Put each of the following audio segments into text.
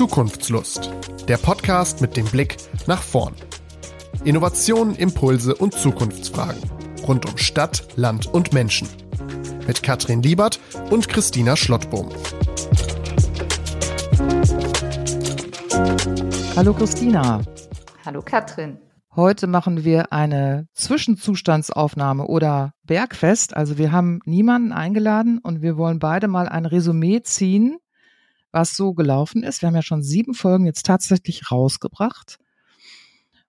Zukunftslust. Der Podcast mit dem Blick nach vorn. Innovationen, Impulse und Zukunftsfragen. Rund um Stadt, Land und Menschen. Mit Katrin Liebert und Christina Schlottbohm. Hallo Christina. Hallo Katrin. Heute machen wir eine Zwischenzustandsaufnahme oder Bergfest. Also wir haben niemanden eingeladen und wir wollen beide mal ein Resümee ziehen, was so gelaufen ist. Wir haben ja schon sieben Folgen jetzt tatsächlich rausgebracht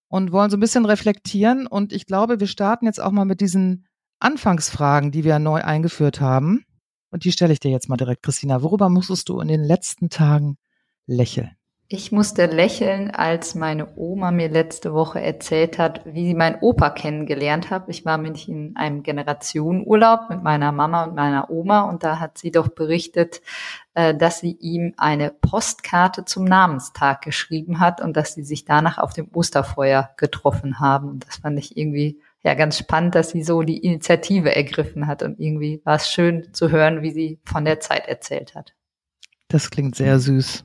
und wollen so ein bisschen reflektieren. Und ich glaube, wir starten jetzt auch mal mit diesen Anfangsfragen, die wir neu eingeführt haben. Und die stelle ich dir jetzt mal direkt, Christina. Worüber musstest du in den letzten Tagen lächeln? Ich musste lächeln, als meine Oma mir letzte Woche erzählt hat, wie sie meinen Opa kennengelernt hat. Ich war nämlich in einem Generationenurlaub mit meiner Mama und meiner Oma und da hat sie doch berichtet, äh, dass sie ihm eine Postkarte zum Namenstag geschrieben hat und dass sie sich danach auf dem Osterfeuer getroffen haben. Und das fand ich irgendwie ja ganz spannend, dass sie so die Initiative ergriffen hat und irgendwie war es schön zu hören, wie sie von der Zeit erzählt hat. Das klingt sehr süß.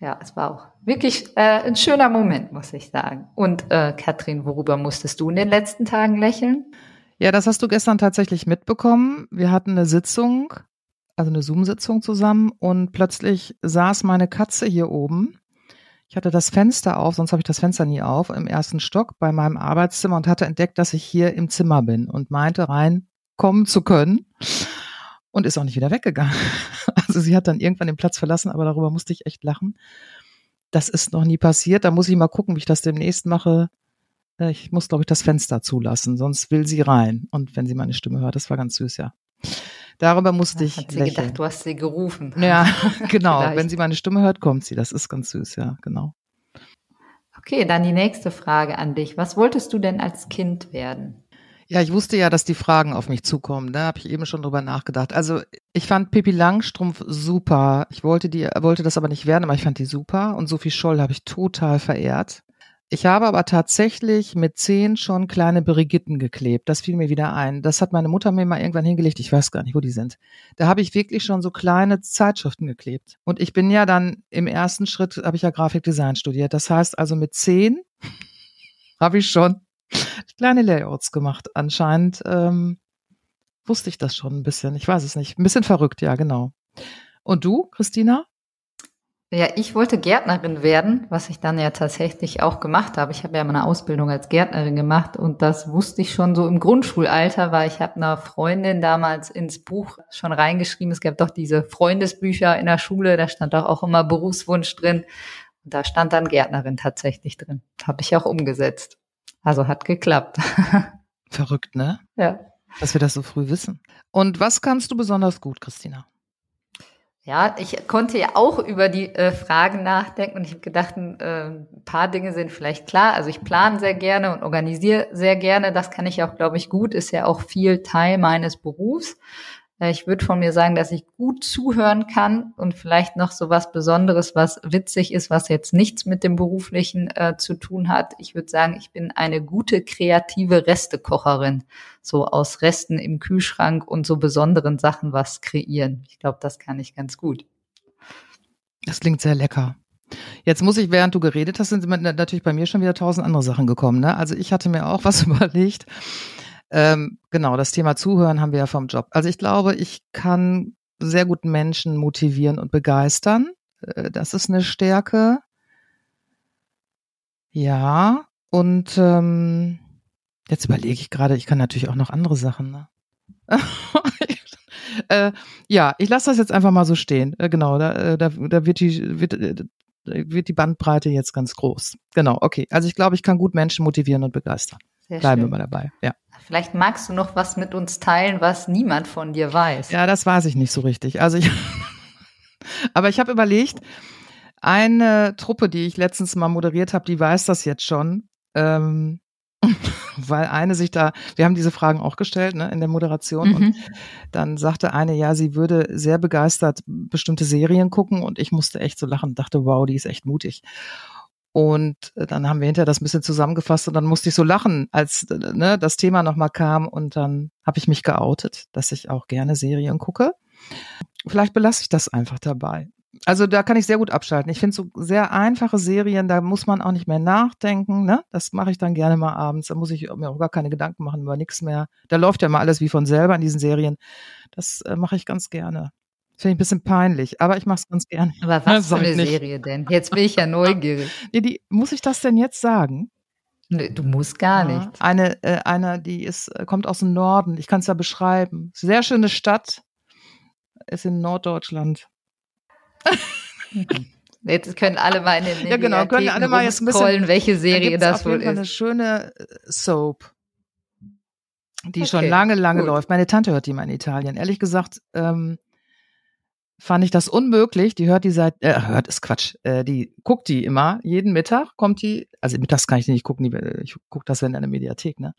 Ja, es war auch wirklich äh, ein schöner Moment, muss ich sagen. Und äh, Katrin, worüber musstest du in den letzten Tagen lächeln? Ja, das hast du gestern tatsächlich mitbekommen. Wir hatten eine Sitzung, also eine Zoom-Sitzung zusammen und plötzlich saß meine Katze hier oben. Ich hatte das Fenster auf, sonst habe ich das Fenster nie auf, im ersten Stock bei meinem Arbeitszimmer und hatte entdeckt, dass ich hier im Zimmer bin und meinte rein kommen zu können und ist auch nicht wieder weggegangen. Also sie hat dann irgendwann den Platz verlassen, aber darüber musste ich echt lachen. Das ist noch nie passiert. Da muss ich mal gucken, wie ich das demnächst mache. Äh, ich muss, glaube ich, das Fenster zulassen, sonst will sie rein. Und wenn sie meine Stimme hört, das war ganz süß, ja. Darüber musste ich. Hat sie lächeln. gedacht, du hast sie gerufen. Ja, genau. Vielleicht. wenn sie meine Stimme hört, kommt sie. Das ist ganz süß, ja, genau. Okay, dann die nächste Frage an dich. Was wolltest du denn als Kind werden? Ja, ich wusste ja, dass die Fragen auf mich zukommen. Da habe ich eben schon drüber nachgedacht. Also ich fand Pippi Langstrumpf super. Ich wollte die, wollte das aber nicht werden, aber ich fand die super. Und Sophie Scholl habe ich total verehrt. Ich habe aber tatsächlich mit zehn schon kleine Brigitten geklebt. Das fiel mir wieder ein. Das hat meine Mutter mir mal irgendwann hingelegt. Ich weiß gar nicht, wo die sind. Da habe ich wirklich schon so kleine Zeitschriften geklebt. Und ich bin ja dann im ersten Schritt, habe ich ja Grafikdesign studiert. Das heißt also mit zehn habe ich schon kleine Layouts gemacht. Anscheinend ähm, wusste ich das schon ein bisschen. Ich weiß es nicht. Ein bisschen verrückt, ja, genau. Und du, Christina? Ja, ich wollte Gärtnerin werden, was ich dann ja tatsächlich auch gemacht habe. Ich habe ja meine Ausbildung als Gärtnerin gemacht und das wusste ich schon so im Grundschulalter, weil ich habe einer Freundin damals ins Buch schon reingeschrieben. Es gab doch diese Freundesbücher in der Schule, da stand doch auch immer Berufswunsch drin. Und da stand dann Gärtnerin tatsächlich drin. Habe ich auch umgesetzt. Also hat geklappt. Verrückt, ne? ja. Dass wir das so früh wissen. Und was kannst du besonders gut, Christina? Ja, ich konnte ja auch über die äh, Fragen nachdenken und ich habe gedacht, äh, ein paar Dinge sind vielleicht klar. Also ich plane sehr gerne und organisiere sehr gerne. Das kann ich auch, glaube ich, gut. Ist ja auch viel Teil meines Berufs. Äh, Ich würde von mir sagen, dass ich gut zuhören kann und vielleicht noch so was Besonderes, was witzig ist, was jetzt nichts mit dem Beruflichen äh, zu tun hat. Ich würde sagen, ich bin eine gute kreative Restekocherin. So aus Resten im Kühlschrank und so besonderen Sachen was kreieren. Ich glaube, das kann ich ganz gut. Das klingt sehr lecker. Jetzt muss ich, während du geredet hast, sind natürlich bei mir schon wieder tausend andere Sachen gekommen. Ne? Also ich hatte mir auch was überlegt. Ähm, genau, das Thema Zuhören haben wir ja vom Job. Also ich glaube, ich kann sehr gut Menschen motivieren und begeistern. Äh, das ist eine Stärke. Ja, und ähm, jetzt überlege ich gerade, ich kann natürlich auch noch andere Sachen. Ne? äh, ja, ich lasse das jetzt einfach mal so stehen. Äh, genau, da, äh, da, da wird die wird, äh, wird die Bandbreite jetzt ganz groß. Genau, okay. Also ich glaube, ich kann gut Menschen motivieren und begeistern. Sehr Bleiben wir schön. mal dabei. Ja. Vielleicht magst du noch was mit uns teilen, was niemand von dir weiß. Ja, das weiß ich nicht so richtig. Also ich, aber ich habe überlegt, eine Truppe, die ich letztens mal moderiert habe, die weiß das jetzt schon. Ähm, weil eine sich da, wir haben diese Fragen auch gestellt ne, in der Moderation und Mhm. dann sagte eine, ja, sie würde sehr begeistert bestimmte Serien gucken und ich musste echt so lachen, dachte, wow, die ist echt mutig. Und äh, dann haben wir hinterher das ein bisschen zusammengefasst und dann musste ich so lachen, als äh, ne, das Thema nochmal kam und dann habe ich mich geoutet, dass ich auch gerne Serien gucke. Vielleicht belasse ich das einfach dabei. Also da kann ich sehr gut abschalten. Ich finde so sehr einfache Serien, da muss man auch nicht mehr nachdenken. Ne? Das mache ich dann gerne mal abends. Da muss ich mir auch gar keine Gedanken machen über nichts mehr. Da läuft ja mal alles wie von selber in diesen Serien. Das äh, mache ich ganz gerne. Finde ich ein bisschen peinlich, aber ich mache es ganz gerne. Aber was für eine Serie denn? Jetzt bin ich ja neugierig. Nee, die, muss ich das denn jetzt sagen? Nee, du musst gar ja, nicht. Eine, äh, eine, die ist, äh, kommt aus dem Norden. Ich kann es ja beschreiben. Sehr schöne Stadt. Ist in Norddeutschland. Jetzt können alle mal in den Ja, genau, können alle mal jetzt ein bisschen welche Serie da das wohl ist. eine schöne äh, Soap, die okay, schon lange, lange gut. läuft. Meine Tante hört die mal in Italien. Ehrlich gesagt, ähm, fand ich das unmöglich. Die hört die seit, äh, hört ist Quatsch, äh, die guckt die immer, jeden Mittag kommt die, also mittags kann ich nicht gucken, ich gucke das in der Mediathek, ne?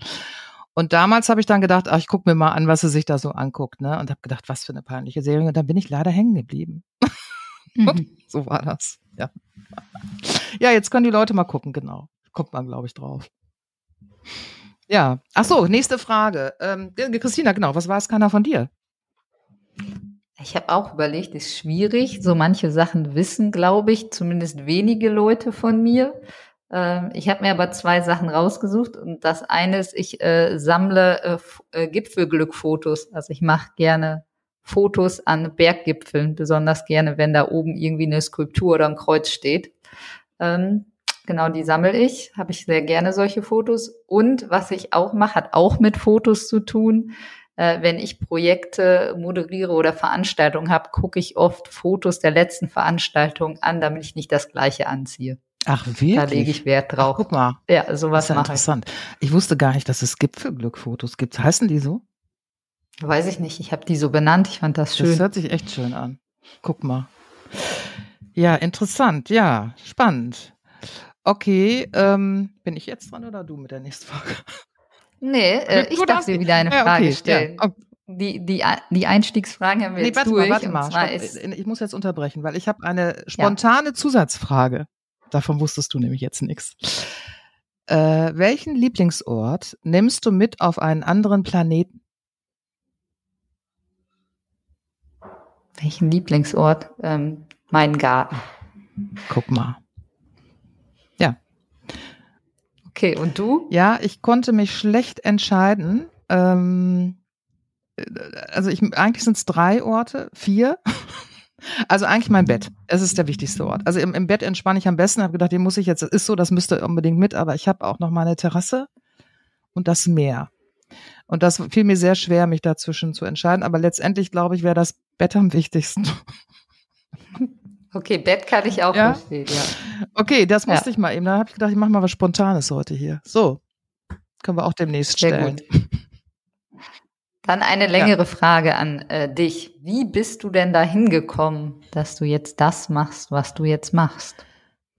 Und damals habe ich dann gedacht, ach, ich gucke mir mal an, was sie sich da so anguckt, ne? Und habe gedacht, was für eine peinliche Serie. Und dann bin ich leider hängen geblieben. Mhm. so war das, ja. Ja, jetzt können die Leute mal gucken, genau. Kommt man, glaube ich, drauf. Ja. Ach so, nächste Frage. Ähm, Christina, genau, was weiß keiner von dir? Ich habe auch überlegt, ist schwierig. So manche Sachen wissen, glaube ich, zumindest wenige Leute von mir. Ähm, ich habe mir aber zwei Sachen rausgesucht und das eine ist, ich äh, sammle äh, äh, Gipfelglückfotos. Also ich mache gerne Fotos an Berggipfeln, besonders gerne, wenn da oben irgendwie eine Skulptur oder ein Kreuz steht. Ähm, genau, die sammle ich, habe ich sehr gerne solche Fotos. Und was ich auch mache, hat auch mit Fotos zu tun äh, wenn ich Projekte moderiere oder Veranstaltungen habe, gucke ich oft Fotos der letzten Veranstaltung an, damit ich nicht das gleiche anziehe. Ach, wirklich? Da lege ich Wert drauf. Ach, guck mal. Ja, sowas das ist ja interessant. Ich. ich wusste gar nicht, dass es Gipfelglückfotos gibt. Heißen die so? Weiß ich nicht. Ich habe die so benannt. Ich fand das schön. Das hört sich echt schön an. Guck mal. Ja, interessant. Ja, spannend. Okay, ähm, bin ich jetzt dran oder du mit der nächsten Frage? Nee, äh, ich darf dir wieder eine Frage okay, stellen. Ja. Die, die, die Einstiegsfragen haben wir nee, jetzt warte durch. Mal, warte mal, ich muss jetzt unterbrechen, weil ich habe eine spontane ja. Zusatzfrage. Davon wusstest du nämlich jetzt nichts. Äh, welchen Lieblingsort nimmst du mit auf einen anderen Planeten? Welchen Lieblingsort? Ähm, mein Garten. Guck mal. Okay, und du? Ja, ich konnte mich schlecht entscheiden. Ähm, also ich, eigentlich sind es drei Orte, vier. Also eigentlich mein Bett. Es ist der wichtigste Ort. Also im, im Bett entspanne ich am besten. Habe gedacht, den muss ich jetzt. Ist so, das müsste unbedingt mit. Aber ich habe auch noch meine Terrasse und das Meer. Und das fiel mir sehr schwer, mich dazwischen zu entscheiden. Aber letztendlich glaube ich, wäre das Bett am wichtigsten. Okay, Bett kann ich auch ja? verstehen, ja. Okay, das musste ja. ich mal eben. Da habe ich gedacht, ich mache mal was Spontanes heute hier. So, können wir auch demnächst Sehr stellen. Gut. Dann eine längere ja. Frage an äh, dich. Wie bist du denn da hingekommen, dass du jetzt das machst, was du jetzt machst?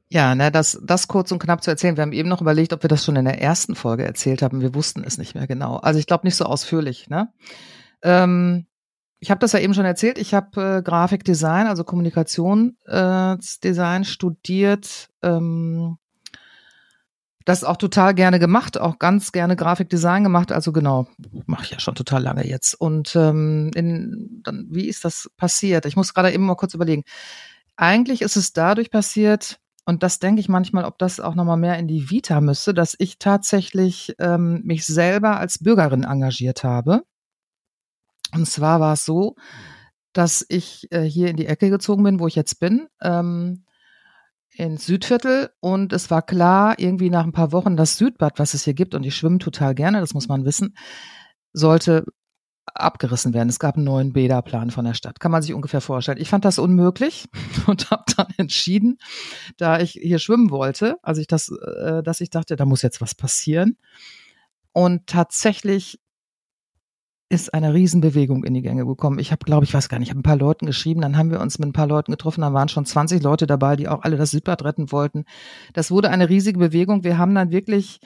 Ja, ne, das, das kurz und knapp zu erzählen. Wir haben eben noch überlegt, ob wir das schon in der ersten Folge erzählt haben. Wir wussten es nicht mehr genau. Also ich glaube nicht so ausführlich. Ne? Ähm, ich habe das ja eben schon erzählt, ich habe äh, Grafikdesign, also Kommunikationsdesign äh, studiert. Ähm, das auch total gerne gemacht, auch ganz gerne Grafikdesign gemacht. Also genau, mache ich ja schon total lange jetzt. Und ähm, in, dann, wie ist das passiert? Ich muss gerade eben mal kurz überlegen. Eigentlich ist es dadurch passiert, und das denke ich manchmal, ob das auch nochmal mehr in die Vita müsste, dass ich tatsächlich ähm, mich selber als Bürgerin engagiert habe. Und zwar war es so, dass ich äh, hier in die Ecke gezogen bin, wo ich jetzt bin, ähm, ins Südviertel. Und es war klar, irgendwie nach ein paar Wochen, das Südbad, was es hier gibt, und ich schwimme total gerne, das muss man wissen, sollte abgerissen werden. Es gab einen neuen Bäderplan von der Stadt. Kann man sich ungefähr vorstellen. Ich fand das unmöglich und habe dann entschieden, da ich hier schwimmen wollte, also ich das, äh, dass ich dachte, da muss jetzt was passieren. Und tatsächlich ist eine Riesenbewegung in die Gänge gekommen. Ich habe, glaube ich, weiß gar nicht, ich habe ein paar Leuten geschrieben, dann haben wir uns mit ein paar Leuten getroffen, dann waren schon 20 Leute dabei, die auch alle das Südbad retten wollten. Das wurde eine riesige Bewegung. Wir haben dann wirklich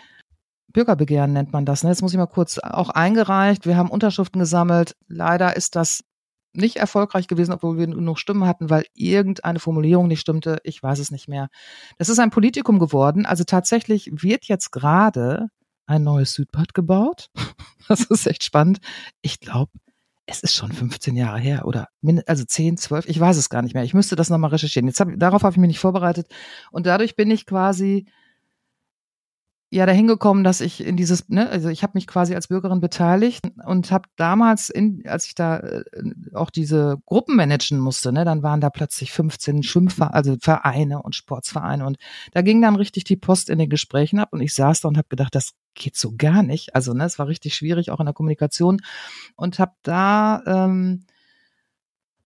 Bürgerbegehren nennt man das. Ne? Jetzt muss ich mal kurz auch eingereicht. Wir haben Unterschriften gesammelt. Leider ist das nicht erfolgreich gewesen, obwohl wir genug Stimmen hatten, weil irgendeine Formulierung nicht stimmte. Ich weiß es nicht mehr. Das ist ein Politikum geworden. Also tatsächlich wird jetzt gerade ein neues Südbad gebaut. Das ist echt spannend. Ich glaube, es ist schon 15 Jahre her oder also 10, 12, ich weiß es gar nicht mehr. Ich müsste das nochmal recherchieren. Jetzt hab, darauf habe ich mich nicht vorbereitet und dadurch bin ich quasi ja dahin gekommen, dass ich in dieses, ne, also ich habe mich quasi als Bürgerin beteiligt und habe damals, in, als ich da äh, auch diese Gruppen managen musste, ne, dann waren da plötzlich 15 Schwimmvereine, also Vereine und Sportsvereine und da ging dann richtig die Post in den Gesprächen ab und ich saß da und habe gedacht, das geht so gar nicht. Also ne, es war richtig schwierig auch in der Kommunikation und habe da ähm,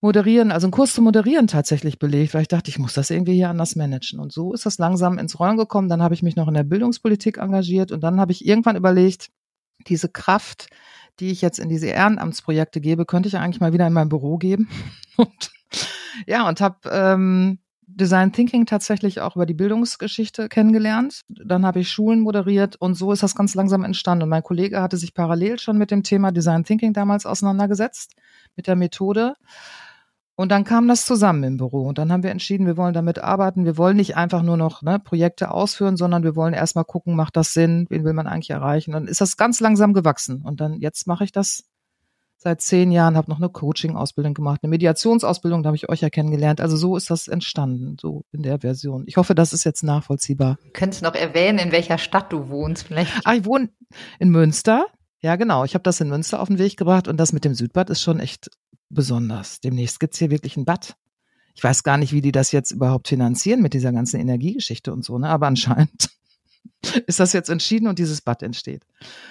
Moderieren, also einen Kurs zu moderieren tatsächlich belegt, weil ich dachte, ich muss das irgendwie hier anders managen. Und so ist das langsam ins Rollen gekommen. Dann habe ich mich noch in der Bildungspolitik engagiert und dann habe ich irgendwann überlegt, diese Kraft, die ich jetzt in diese Ehrenamtsprojekte gebe, könnte ich eigentlich mal wieder in mein Büro geben. Und ja, und habe ähm, Design Thinking tatsächlich auch über die Bildungsgeschichte kennengelernt. Dann habe ich Schulen moderiert und so ist das ganz langsam entstanden. Und mein Kollege hatte sich parallel schon mit dem Thema Design Thinking damals auseinandergesetzt, mit der Methode. Und dann kam das zusammen im Büro. Und dann haben wir entschieden, wir wollen damit arbeiten. Wir wollen nicht einfach nur noch ne, Projekte ausführen, sondern wir wollen erstmal gucken, macht das Sinn? Wen will man eigentlich erreichen? Dann ist das ganz langsam gewachsen. Und dann jetzt mache ich das seit zehn Jahren, habe noch eine Coaching-Ausbildung gemacht, eine Mediationsausbildung, da habe ich euch ja kennengelernt. Also so ist das entstanden, so in der Version. Ich hoffe, das ist jetzt nachvollziehbar. Könntest du noch erwähnen, in welcher Stadt du wohnst vielleicht? Ah, ich wohne in Münster. Ja, genau. Ich habe das in Münster auf den Weg gebracht und das mit dem Südbad ist schon echt besonders. Demnächst gibt's hier wirklich ein Bad. Ich weiß gar nicht, wie die das jetzt überhaupt finanzieren mit dieser ganzen Energiegeschichte und so, ne? Aber anscheinend ist das jetzt entschieden und dieses Bad entsteht.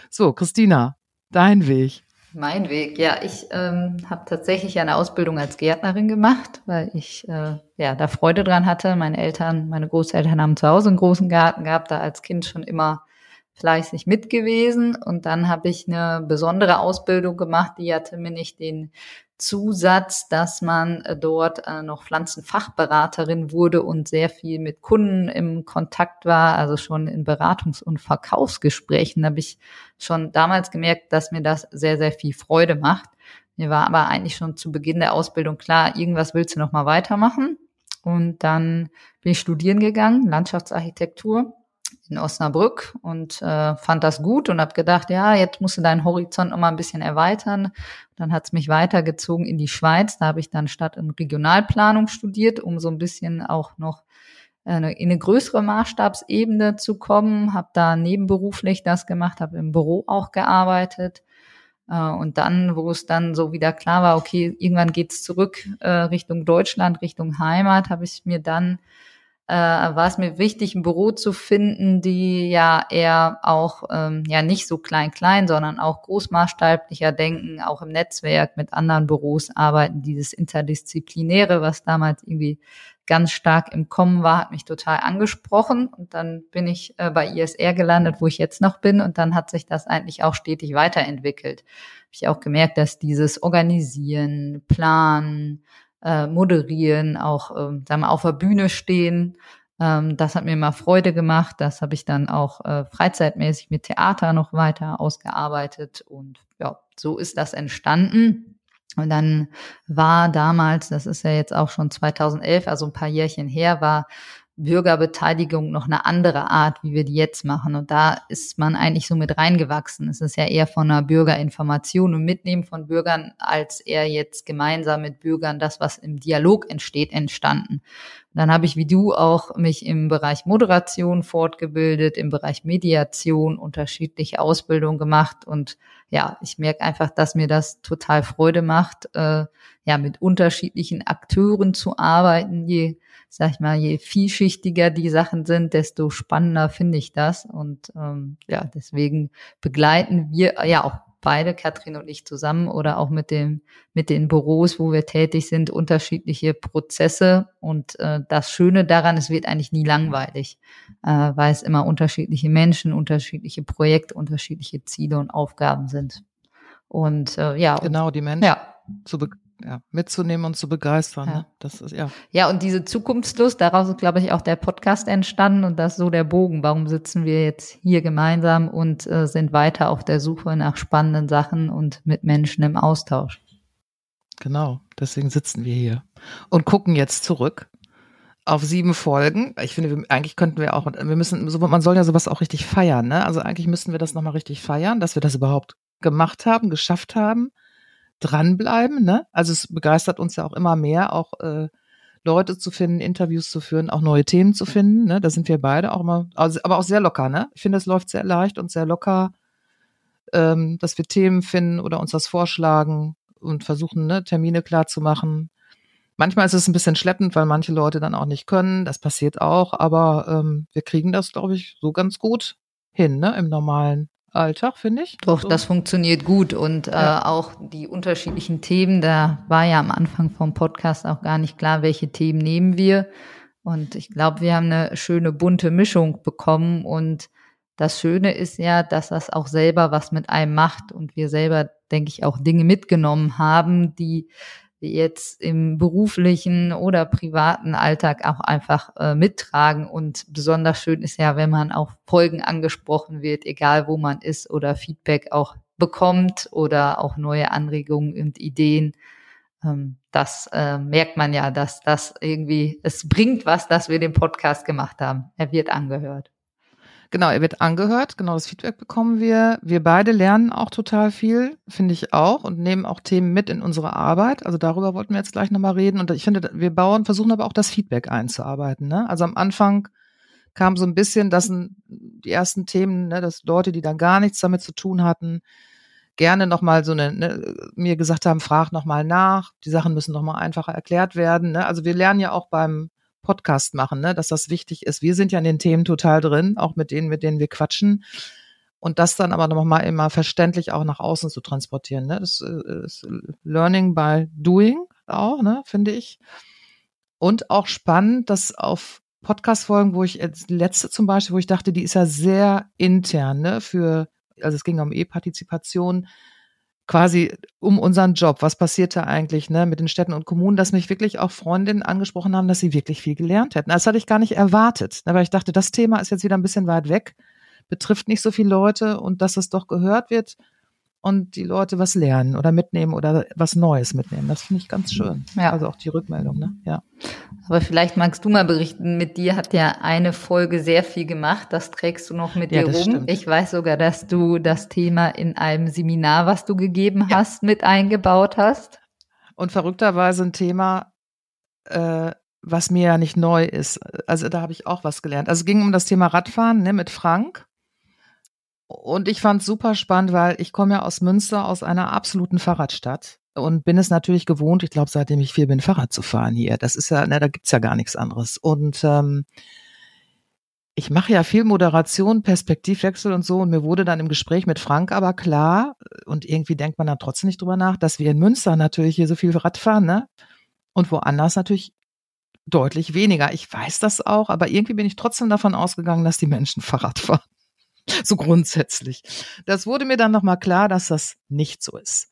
So, Christina, dein Weg. Mein Weg, ja, ich ähm, habe tatsächlich eine Ausbildung als Gärtnerin gemacht, weil ich äh, ja da Freude dran hatte. Meine Eltern, meine Großeltern haben zu Hause einen großen Garten gehabt, da als Kind schon immer fleißig mit gewesen. Und dann habe ich eine besondere Ausbildung gemacht, die hatte mir nicht den Zusatz, dass man äh, dort äh, noch Pflanzenfachberaterin wurde und sehr viel mit Kunden im Kontakt war, also schon in Beratungs- und Verkaufsgesprächen habe ich schon damals gemerkt, dass mir das sehr, sehr viel Freude macht. Mir war aber eigentlich schon zu Beginn der Ausbildung klar, irgendwas willst du noch mal weitermachen. Und dann bin ich studieren gegangen, Landschaftsarchitektur in Osnabrück und äh, fand das gut und habe gedacht, ja, jetzt musst du deinen Horizont noch mal ein bisschen erweitern. Dann hat's mich weitergezogen in die Schweiz. Da habe ich dann Stadt- und Regionalplanung studiert, um so ein bisschen auch noch eine, in eine größere Maßstabsebene zu kommen. Habe da nebenberuflich das gemacht, habe im Büro auch gearbeitet. Äh, und dann, wo es dann so wieder klar war, okay, irgendwann geht's zurück äh, Richtung Deutschland, Richtung Heimat, habe ich mir dann äh, war es mir wichtig, ein Büro zu finden, die ja eher auch ähm, ja nicht so klein klein, sondern auch großmaßstablicher denken, auch im Netzwerk mit anderen Büros arbeiten. Dieses interdisziplinäre, was damals irgendwie ganz stark im Kommen war, hat mich total angesprochen und dann bin ich äh, bei ISR gelandet, wo ich jetzt noch bin und dann hat sich das eigentlich auch stetig weiterentwickelt. Habe ich auch gemerkt, dass dieses Organisieren, Planen, äh, moderieren, auch ähm, sagen wir, auf der Bühne stehen. Ähm, das hat mir immer Freude gemacht. Das habe ich dann auch äh, freizeitmäßig mit Theater noch weiter ausgearbeitet. Und ja, so ist das entstanden. Und dann war damals, das ist ja jetzt auch schon 2011, also ein paar Jährchen her, war Bürgerbeteiligung noch eine andere Art, wie wir die jetzt machen. Und da ist man eigentlich so mit reingewachsen. Es ist ja eher von einer Bürgerinformation und Mitnehmen von Bürgern, als eher jetzt gemeinsam mit Bürgern das, was im Dialog entsteht, entstanden. Und dann habe ich wie du auch mich im Bereich Moderation fortgebildet, im Bereich Mediation unterschiedliche Ausbildungen gemacht. Und ja, ich merke einfach, dass mir das total Freude macht, äh, ja, mit unterschiedlichen Akteuren zu arbeiten. Je sag ich mal, je vielschichtiger die Sachen sind, desto spannender finde ich das. Und ähm, ja, deswegen begleiten wir ja auch beide, Katrin und ich zusammen oder auch mit dem, mit den Büros, wo wir tätig sind, unterschiedliche Prozesse. Und äh, das Schöne daran, es wird eigentlich nie langweilig, äh, weil es immer unterschiedliche Menschen, unterschiedliche Projekte, unterschiedliche Ziele und Aufgaben sind. Und äh, ja. Genau, die Menschen ja. zu, be ja, mitzunehmen und zu begeistern. Ja. Ne? Das ist ja. Ja, und diese Zukunftslust, daraus ist, glaube ich, auch der Podcast entstanden und das so der Bogen. Warum sitzen wir jetzt hier gemeinsam und äh, sind weiter auf der Suche nach spannenden Sachen und mit Menschen im Austausch? Genau, deswegen sitzen wir hier und gucken jetzt zurück auf sieben Folgen. Ich finde, wir, eigentlich könnten wir auch, wir müssen, man soll ja sowas auch richtig feiern, ne? Also eigentlich müssten wir das nochmal richtig feiern, dass wir das überhaupt gemacht haben, geschafft haben dranbleiben. Ne? Also es begeistert uns ja auch immer mehr, auch äh, Leute zu finden, Interviews zu führen, auch neue Themen zu finden. Ne? Da sind wir beide auch immer, also, aber auch sehr locker. Ne? Ich finde, es läuft sehr leicht und sehr locker, ähm, dass wir Themen finden oder uns das vorschlagen und versuchen, ne, Termine klar zu machen. Manchmal ist es ein bisschen schleppend, weil manche Leute dann auch nicht können. Das passiert auch, aber ähm, wir kriegen das, glaube ich, so ganz gut hin, ne, im normalen Alltag, finde ich. Doch, so. das funktioniert gut und ja. äh, auch die unterschiedlichen Themen, da war ja am Anfang vom Podcast auch gar nicht klar, welche Themen nehmen wir. Und ich glaube, wir haben eine schöne bunte Mischung bekommen und das Schöne ist ja, dass das auch selber was mit einem macht und wir selber, denke ich, auch Dinge mitgenommen haben, die jetzt im beruflichen oder privaten Alltag auch einfach äh, mittragen. Und besonders schön ist ja, wenn man auf Folgen angesprochen wird, egal wo man ist oder Feedback auch bekommt oder auch neue Anregungen und Ideen. Ähm, das äh, merkt man ja, dass das irgendwie, es bringt was, dass wir den Podcast gemacht haben. Er wird angehört. Genau, er wird angehört, genau das Feedback bekommen wir. Wir beide lernen auch total viel, finde ich auch, und nehmen auch Themen mit in unsere Arbeit. Also darüber wollten wir jetzt gleich nochmal reden. Und ich finde, wir Bauern versuchen aber auch das Feedback einzuarbeiten. Ne? Also am Anfang kam so ein bisschen, dass die ersten Themen, ne, dass Leute, die dann gar nichts damit zu tun hatten, gerne nochmal so eine, ne, mir gesagt haben, frag nochmal nach, die Sachen müssen nochmal einfacher erklärt werden. Ne? Also wir lernen ja auch beim Podcast machen, ne? dass das wichtig ist. Wir sind ja in den Themen total drin, auch mit denen, mit denen wir quatschen. Und das dann aber nochmal immer verständlich auch nach außen zu transportieren. Ne? Das äh, ist Learning by Doing auch, ne, finde ich. Und auch spannend, dass auf Podcast-Folgen, wo ich jetzt letzte zum Beispiel, wo ich dachte, die ist ja sehr intern, ne, für, also es ging um E-Partizipation, quasi um unseren Job. Was passiert da eigentlich ne, mit den Städten und Kommunen, dass mich wirklich auch Freundinnen angesprochen haben, dass sie wirklich viel gelernt hätten. Das hatte ich gar nicht erwartet, ne, weil ich dachte, das Thema ist jetzt wieder ein bisschen weit weg, betrifft nicht so viele Leute und dass es doch gehört wird und die Leute was lernen oder mitnehmen oder was Neues mitnehmen. Das finde ich ganz schön. Ja. Also auch die Rückmeldung, ne? Ja. Aber vielleicht magst du mal berichten, mit dir hat ja eine Folge sehr viel gemacht. Das trägst du noch mit ja, dir rum. Stimmt. Ich weiß sogar, dass du das Thema in einem Seminar, was du gegeben ja. hast, mit eingebaut hast. Und verrückterweise ein Thema, äh, was mir ja nicht neu ist. Also da habe ich auch was gelernt. Also es ging um das Thema Radfahren ne, mit Frank. Und ich fand super spannend, weil ich komme ja aus Münster, aus einer absoluten Fahrradstadt und bin es natürlich gewohnt, ich glaube, seitdem ich vier bin, Fahrrad zu fahren hier. Das ist ja, na, da gibt's ja gar nichts anderes. Und ähm, ich mache ja viel Moderation, Perspektivwechsel und so. Und mir wurde dann im Gespräch mit Frank aber klar, und irgendwie denkt man dann trotzdem nicht drüber nach, dass wir in Münster natürlich hier so viel Rad fahren, ne? Und woanders natürlich deutlich weniger. Ich weiß das auch, aber irgendwie bin ich trotzdem davon ausgegangen, dass die Menschen Fahrrad fahren so grundsätzlich. Das wurde mir dann nochmal klar, dass das nicht so ist.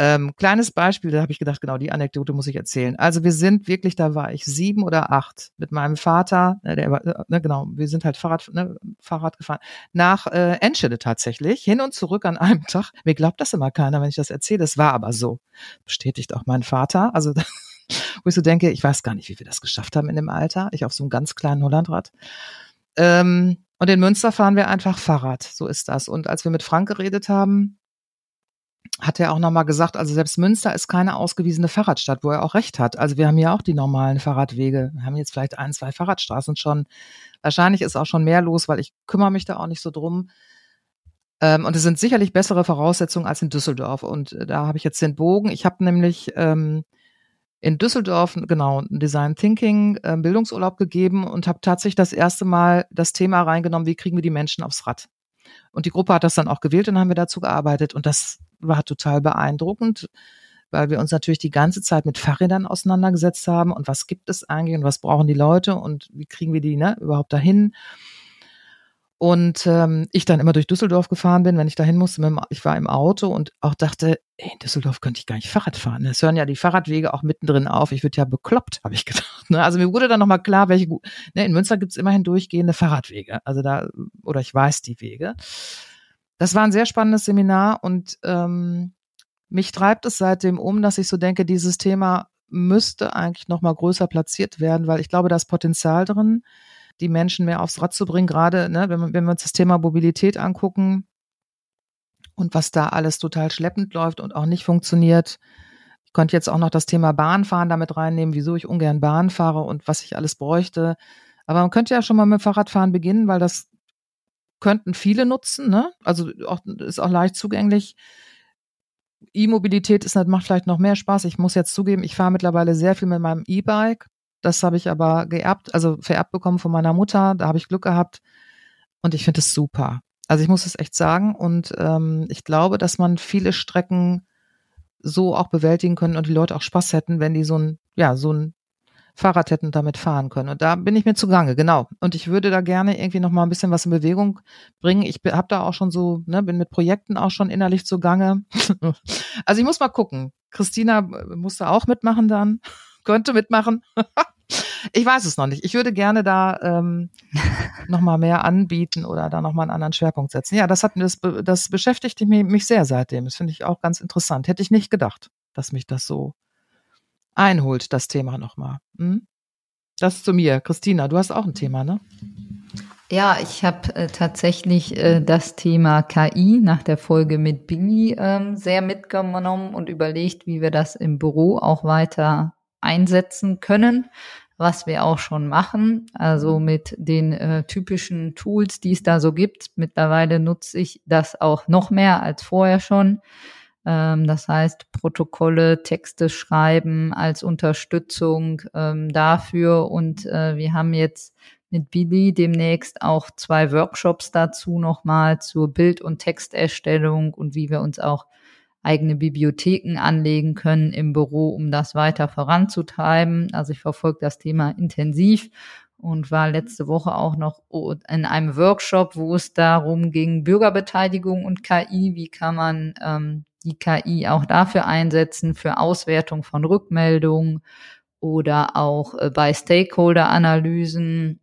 Ähm, kleines Beispiel, da habe ich gedacht, genau die Anekdote muss ich erzählen. Also wir sind wirklich, da war ich sieben oder acht mit meinem Vater, äh, der war, äh, ne, genau, wir sind halt Fahrrad, ne, Fahrrad gefahren, nach äh, Enschede tatsächlich, hin und zurück an einem Tag. Mir glaubt das immer keiner, wenn ich das erzähle. Es war aber so. Bestätigt auch mein Vater. Also wo ich so denke, ich weiß gar nicht, wie wir das geschafft haben in dem Alter. Ich auf so einem ganz kleinen Hollandrad. Ähm, und in Münster fahren wir einfach Fahrrad. So ist das. Und als wir mit Frank geredet haben, hat er auch nochmal gesagt, also selbst Münster ist keine ausgewiesene Fahrradstadt, wo er auch recht hat. Also wir haben ja auch die normalen Fahrradwege. Wir haben jetzt vielleicht ein, zwei Fahrradstraßen schon. Wahrscheinlich ist auch schon mehr los, weil ich kümmere mich da auch nicht so drum. Ähm, und es sind sicherlich bessere Voraussetzungen als in Düsseldorf. Und äh, da habe ich jetzt den Bogen. Ich habe nämlich ähm, in Düsseldorf genau Design Thinking äh, Bildungsurlaub gegeben und habe tatsächlich das erste Mal das Thema reingenommen, wie kriegen wir die Menschen aufs Rad. Und die Gruppe hat das dann auch gewählt und haben wir dazu gearbeitet und das war total beeindruckend, weil wir uns natürlich die ganze Zeit mit Fahrrädern auseinandergesetzt haben und was gibt es eigentlich und was brauchen die Leute und wie kriegen wir die ne, überhaupt dahin. Und ähm, ich dann immer durch Düsseldorf gefahren bin, wenn ich dahin musste. Dem, ich war im Auto und auch dachte, ey, in Düsseldorf könnte ich gar nicht Fahrrad fahren. Es hören ja die Fahrradwege auch mittendrin auf. Ich würde ja bekloppt, habe ich gedacht. Ne? Also mir wurde dann nochmal klar, welche ne, in Münster gibt's immerhin durchgehende Fahrradwege. Also da, oder ich weiß die Wege. Das war ein sehr spannendes Seminar und ähm, mich treibt es seitdem um, dass ich so denke, dieses Thema müsste eigentlich nochmal größer platziert werden, weil ich glaube, da ist Potenzial drin die Menschen mehr aufs Rad zu bringen, gerade ne, wenn, wenn wir uns das Thema Mobilität angucken. und was da alles total schleppend läuft und auch nicht funktioniert. Ich könnte jetzt auch noch das Thema Bahnfahren damit reinnehmen, wieso ich ungern Bahn fahre und was ich alles bräuchte. Aber man könnte ja schon mal mit Fahrradfahren beginnen, weil das könnten viele nutzen, ne? Also auch, ist auch leicht zugänglich. E-Mobilität macht vielleicht noch mehr Spaß. Ich muss jetzt zugeben, ich fahre mittlerweile sehr viel mit meinem E-Bike. Das habe ich aber geerbt, also vererbt bekommen von meiner Mutter. Da habe ich Glück gehabt. Und ich finde es super. Also ich muss es echt sagen. Und ähm, ich glaube, dass man viele Strecken so auch bewältigen können und die Leute auch Spaß hätten, wenn die so ein, ja, so ein Fahrrad hätten damit fahren können. Und da bin ich mir zugange, genau. Und ich würde da gerne irgendwie noch mal ein bisschen was in Bewegung bringen. Ich habe da auch schon so, ne, bin mit Projekten auch schon innerlich zugange. also ich muss mal gucken. Christina äh, musste auch mitmachen dann, könnte mitmachen. ich weiß es noch nicht. Ich würde gerne da ähm, noch mal mehr anbieten oder da noch mal einen anderen Schwerpunkt setzen. Ja, das hat mir das, das beschäftigte mich, mich sehr seitdem. Das finde ich auch ganz interessant. Hätte ich nicht gedacht, dass mich das so einholt, das Thema nochmal. Hm? Das zu mir. Christina, du hast auch ein Thema, ne? Ja, ich habe äh, tatsächlich äh, das Thema KI nach der Folge mit Billy ähm, sehr mitgenommen und überlegt, wie wir das im Büro auch weiter einsetzen können, was wir auch schon machen. Also mit den äh, typischen Tools, die es da so gibt. Mittlerweile nutze ich das auch noch mehr als vorher schon. Ähm, das heißt, Protokolle, Texte schreiben als Unterstützung ähm, dafür. Und äh, wir haben jetzt mit Billy demnächst auch zwei Workshops dazu nochmal zur Bild- und Texterstellung und wie wir uns auch eigene Bibliotheken anlegen können im Büro, um das weiter voranzutreiben. Also ich verfolge das Thema intensiv und war letzte Woche auch noch in einem Workshop, wo es darum ging, Bürgerbeteiligung und KI, wie kann man ähm, die KI auch dafür einsetzen, für Auswertung von Rückmeldungen oder auch äh, bei Stakeholder-Analysen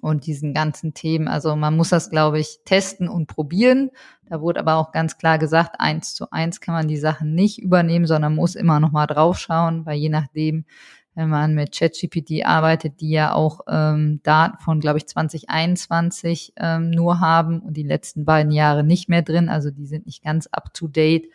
und diesen ganzen Themen. Also man muss das, glaube ich, testen und probieren. Da wurde aber auch ganz klar gesagt, eins zu eins kann man die Sachen nicht übernehmen, sondern muss immer noch mal draufschauen, weil je nachdem, wenn man mit ChatGPT arbeitet, die ja auch ähm, Daten von, glaube ich, 2021 ähm, nur haben und die letzten beiden Jahre nicht mehr drin. Also die sind nicht ganz up to date.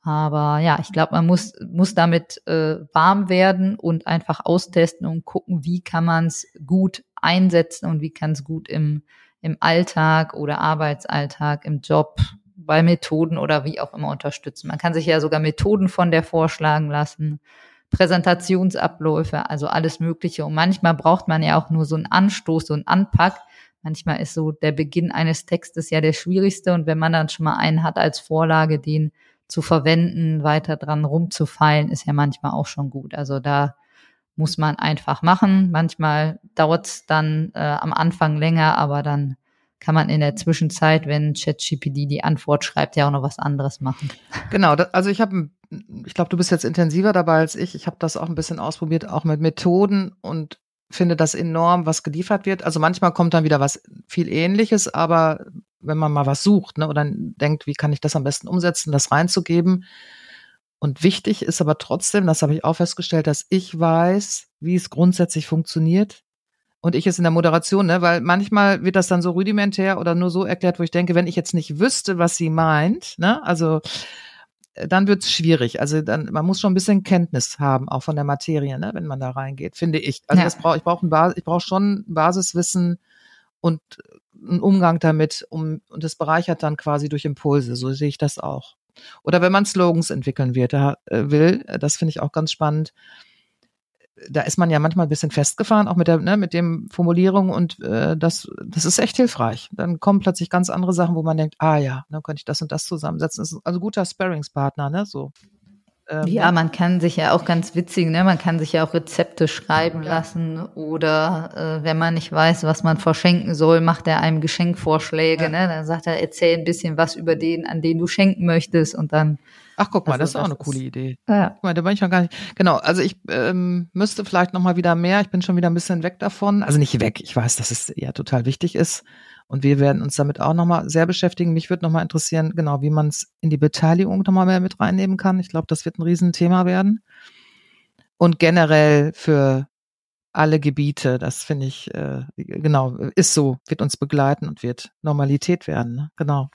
Aber ja, ich glaube, man muss, muss damit äh, warm werden und einfach austesten und gucken, wie kann man es gut einsetzen und wie kann es gut im, im Alltag oder Arbeitsalltag, im Job, bei Methoden oder wie auch immer unterstützen. Man kann sich ja sogar Methoden von der vorschlagen lassen. Präsentationsabläufe, also alles Mögliche. Und manchmal braucht man ja auch nur so einen Anstoß, so einen Anpack. Manchmal ist so der Beginn eines Textes ja der schwierigste. Und wenn man dann schon mal einen hat als Vorlage, den zu verwenden, weiter dran rumzufeilen, ist ja manchmal auch schon gut. Also da muss man einfach machen. Manchmal dauert es dann äh, am Anfang länger, aber dann kann man in der Zwischenzeit, wenn ChatGPT die Antwort schreibt, ja auch noch was anderes machen. Genau, also ich habe, ich glaube, du bist jetzt intensiver dabei als ich. Ich habe das auch ein bisschen ausprobiert, auch mit Methoden und finde das enorm, was geliefert wird. Also manchmal kommt dann wieder was viel Ähnliches, aber wenn man mal was sucht ne, oder denkt, wie kann ich das am besten umsetzen, das reinzugeben. Und wichtig ist aber trotzdem, das habe ich auch festgestellt, dass ich weiß, wie es grundsätzlich funktioniert und ich es in der Moderation, ne? weil manchmal wird das dann so rudimentär oder nur so erklärt, wo ich denke, wenn ich jetzt nicht wüsste, was sie meint, ne, also dann wird es schwierig. Also dann, man muss schon ein bisschen Kenntnis haben, auch von der Materie, ne, wenn man da reingeht, finde ich. Also ja. das brauch, ich brauche brauche schon Basiswissen und einen Umgang damit, um und das bereichert dann quasi durch Impulse. So sehe ich das auch. Oder wenn man Slogans entwickeln wird, da, äh, will, das finde ich auch ganz spannend da ist man ja manchmal ein bisschen festgefahren, auch mit der, ne, mit dem Formulierung und äh, das, das ist echt hilfreich. Dann kommen plötzlich ganz andere Sachen, wo man denkt, ah ja, dann könnte ich das und das zusammensetzen. Das ist also guter Sparringspartner, ne, so. Ähm, ja, man kann sich ja auch ganz witzig, ne? Man kann sich ja auch Rezepte schreiben ja. lassen oder äh, wenn man nicht weiß, was man verschenken soll, macht er einem Geschenkvorschläge, ja. ne? Dann sagt er, erzähl ein bisschen was über den, an den du schenken möchtest und dann Ach, guck mal, also, das ist auch eine coole Idee. Ja. Guck mal, da war ich noch gar nicht. Genau, also ich ähm, müsste vielleicht noch mal wieder mehr. Ich bin schon wieder ein bisschen weg davon. Also nicht weg. Ich weiß, dass es ja total wichtig ist. Und wir werden uns damit auch noch mal sehr beschäftigen. Mich würde noch mal interessieren, genau, wie man es in die Beteiligung noch mal mehr mit reinnehmen kann. Ich glaube, das wird ein Riesenthema werden. Und generell für alle Gebiete, das finde ich, äh, genau, ist so, wird uns begleiten und wird Normalität werden. Ne? Genau.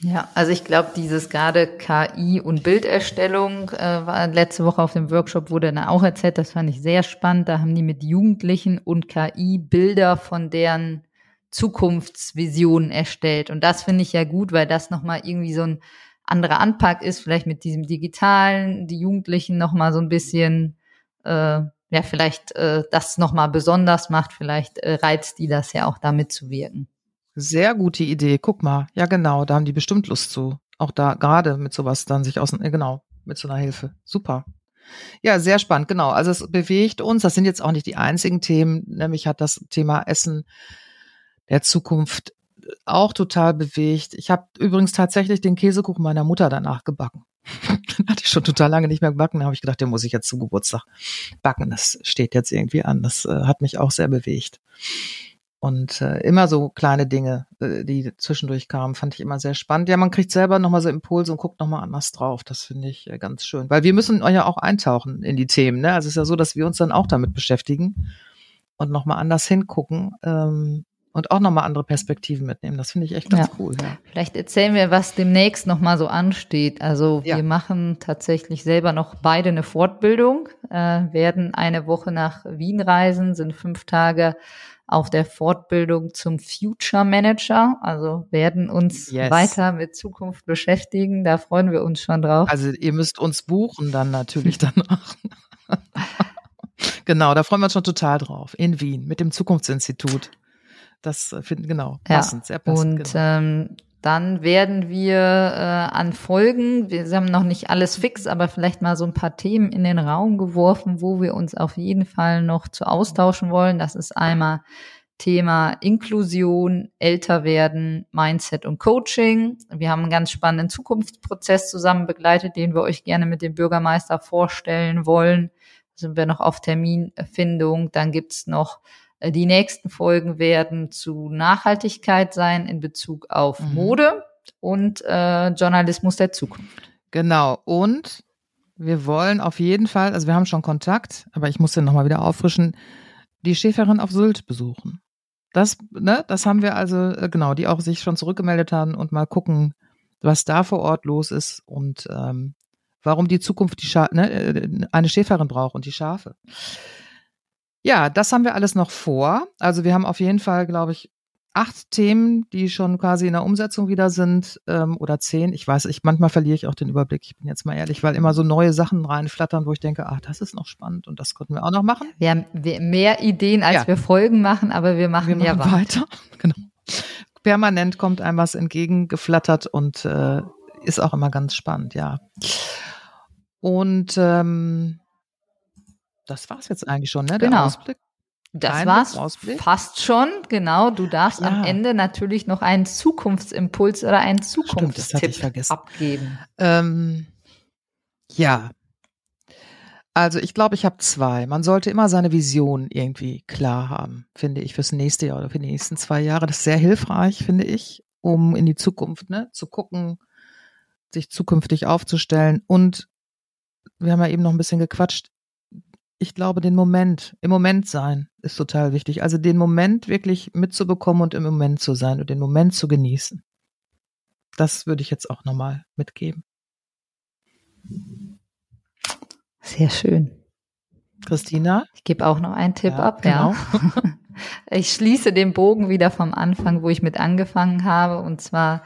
Ja, also ich glaube, dieses gerade KI und Bilderstellung äh, war letzte Woche auf dem Workshop wurde dann auch erzählt, das fand ich sehr spannend. Da haben die mit Jugendlichen und KI Bilder von deren Zukunftsvisionen erstellt. Und das finde ich ja gut, weil das nochmal irgendwie so ein anderer Anpack ist, vielleicht mit diesem Digitalen, die Jugendlichen nochmal so ein bisschen, äh, ja, vielleicht äh, das nochmal besonders macht, vielleicht äh, reizt die das ja auch da mitzuwirken. Sehr gute Idee. Guck mal. Ja, genau. Da haben die bestimmt Lust zu. Auch da gerade mit sowas dann sich aus, äh, genau, mit so einer Hilfe. Super. Ja, sehr spannend. Genau. Also es bewegt uns. Das sind jetzt auch nicht die einzigen Themen. Nämlich hat das Thema Essen der Zukunft auch total bewegt. Ich habe übrigens tatsächlich den Käsekuchen meiner Mutter danach gebacken. den hatte ich schon total lange nicht mehr gebacken. Da habe ich gedacht, den muss ich jetzt zum Geburtstag backen. Das steht jetzt irgendwie an. Das äh, hat mich auch sehr bewegt. Und äh, immer so kleine Dinge, äh, die zwischendurch kamen, fand ich immer sehr spannend. Ja, man kriegt selber nochmal so Impulse und guckt nochmal anders drauf. Das finde ich äh, ganz schön. Weil wir müssen ja auch eintauchen in die Themen. Ne? Also es ist ja so, dass wir uns dann auch damit beschäftigen und nochmal anders hingucken. Ähm, und auch nochmal andere Perspektiven mitnehmen. Das finde ich echt ganz ja. cool. Ja. Vielleicht erzählen wir, was demnächst nochmal so ansteht. Also ja. wir machen tatsächlich selber noch beide eine Fortbildung, äh, werden eine Woche nach Wien reisen, sind fünf Tage auf der Fortbildung zum Future Manager. Also werden uns yes. weiter mit Zukunft beschäftigen. Da freuen wir uns schon drauf. Also ihr müsst uns buchen dann natürlich danach. genau, da freuen wir uns schon total drauf. In Wien mit dem Zukunftsinstitut. Das äh, finden genau passend, ja. sehr passend. Und genau. ähm, dann werden wir äh, an Folgen, wir haben noch nicht alles fix, aber vielleicht mal so ein paar Themen in den Raum geworfen, wo wir uns auf jeden Fall noch zu austauschen wollen. Das ist einmal Thema Inklusion, älter werden, Mindset und Coaching. Wir haben einen ganz spannenden Zukunftsprozess zusammen begleitet, den wir euch gerne mit dem Bürgermeister vorstellen wollen. Da sind wir noch auf Terminfindung. Dann gibt's noch die nächsten Folgen werden zu Nachhaltigkeit sein in Bezug auf mhm. Mode und äh, Journalismus der Zukunft. Genau. Und wir wollen auf jeden Fall, also wir haben schon Kontakt, aber ich muss den nochmal wieder auffrischen, die Schäferin auf Sylt besuchen. Das, ne, das haben wir also, äh, genau, die auch sich schon zurückgemeldet haben und mal gucken, was da vor Ort los ist und ähm, warum die Zukunft die Scha ne, äh, eine Schäferin braucht und die Schafe. Ja, das haben wir alles noch vor. Also wir haben auf jeden Fall, glaube ich, acht Themen, die schon quasi in der Umsetzung wieder sind, ähm, oder zehn. Ich weiß, ich manchmal verliere ich auch den Überblick. Ich bin jetzt mal ehrlich, weil immer so neue Sachen reinflattern, wo ich denke, ach, das ist noch spannend und das konnten wir auch noch machen. Wir haben mehr Ideen, als ja. wir Folgen machen, aber wir machen, wir machen ja weiter. Genau. Permanent kommt einem was entgegengeflattert und äh, ist auch immer ganz spannend, ja. Und ähm, das war's jetzt eigentlich schon, ne? Der genau. Ausblick. Das Dein war's Ausblick? fast schon, genau. Du darfst ja. am Ende natürlich noch einen Zukunftsimpuls oder einen Zukunftstipp abgeben. Ähm, ja. Also ich glaube, ich habe zwei. Man sollte immer seine Vision irgendwie klar haben, finde ich, fürs nächste Jahr oder für die nächsten zwei Jahre. Das ist sehr hilfreich, finde ich, um in die Zukunft ne, zu gucken, sich zukünftig aufzustellen. Und wir haben ja eben noch ein bisschen gequatscht, ich glaube, den Moment, im Moment sein ist total wichtig. Also den Moment wirklich mitzubekommen und im Moment zu sein und den Moment zu genießen. Das würde ich jetzt auch nochmal mitgeben. Sehr schön. Christina? Ich gebe auch noch einen Tipp ja, ab, genau. ja. Ich schließe den Bogen wieder vom Anfang, wo ich mit angefangen habe, und zwar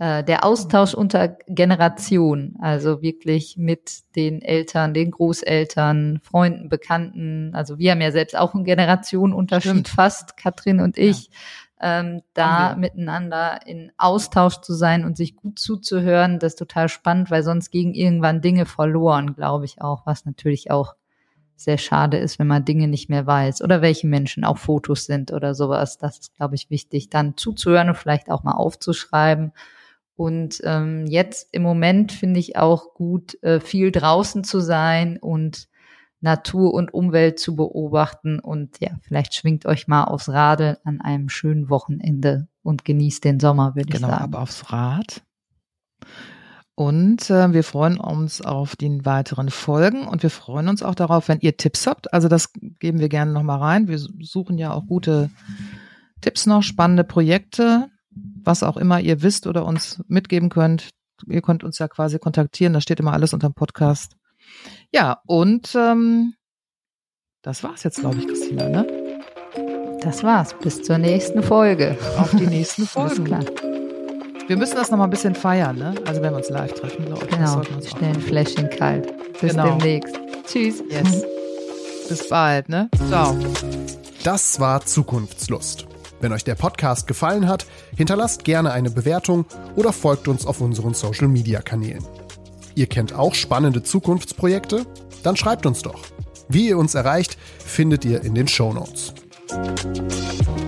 äh, der Austausch unter Generationen, also wirklich mit den Eltern, den Großeltern, Freunden, Bekannten. Also wir haben ja selbst auch einen Generationenunterschied Stimmt. fast, Katrin und ich. Ja. Ähm, da miteinander in Austausch zu sein und sich gut zuzuhören, das ist total spannend, weil sonst gegen irgendwann Dinge verloren, glaube ich auch, was natürlich auch sehr schade ist, wenn man Dinge nicht mehr weiß oder welche Menschen auch Fotos sind oder sowas. Das ist, glaube ich, wichtig, dann zuzuhören und vielleicht auch mal aufzuschreiben und ähm, jetzt im Moment finde ich auch gut, äh, viel draußen zu sein und Natur und Umwelt zu beobachten. Und ja, vielleicht schwingt euch mal aufs Radl an einem schönen Wochenende und genießt den Sommer, würde genau, ich sagen. Genau, aber aufs Rad. Und äh, wir freuen uns auf die weiteren Folgen und wir freuen uns auch darauf, wenn ihr Tipps habt. Also das geben wir gerne nochmal rein. Wir suchen ja auch gute Tipps noch, spannende Projekte was auch immer ihr wisst oder uns mitgeben könnt. Ihr könnt uns ja quasi kontaktieren, da steht immer alles unter dem Podcast. Ja, und ähm, das war's jetzt, glaube ich, Christina, ne? Das war's. Bis zur nächsten Folge. Auf die nächsten Folgen. klar. Wir müssen das nochmal ein bisschen feiern, ne? Also wenn wir uns live treffen, glaube ich. Genau. Schnell ein Fläschchen kalt. Bis Genau. demnächst. Tschüss. Yes. Bis bald, ne? Ciao. Das war Zukunftslust. Wenn euch der Podcast gefallen hat, hinterlasst gerne eine Bewertung oder folgt uns auf unseren Social-Media-Kanälen. Ihr kennt auch spannende Zukunftsprojekte? Dann schreibt uns doch. Wie ihr uns erreicht, findet ihr in den Shownotes. Notes.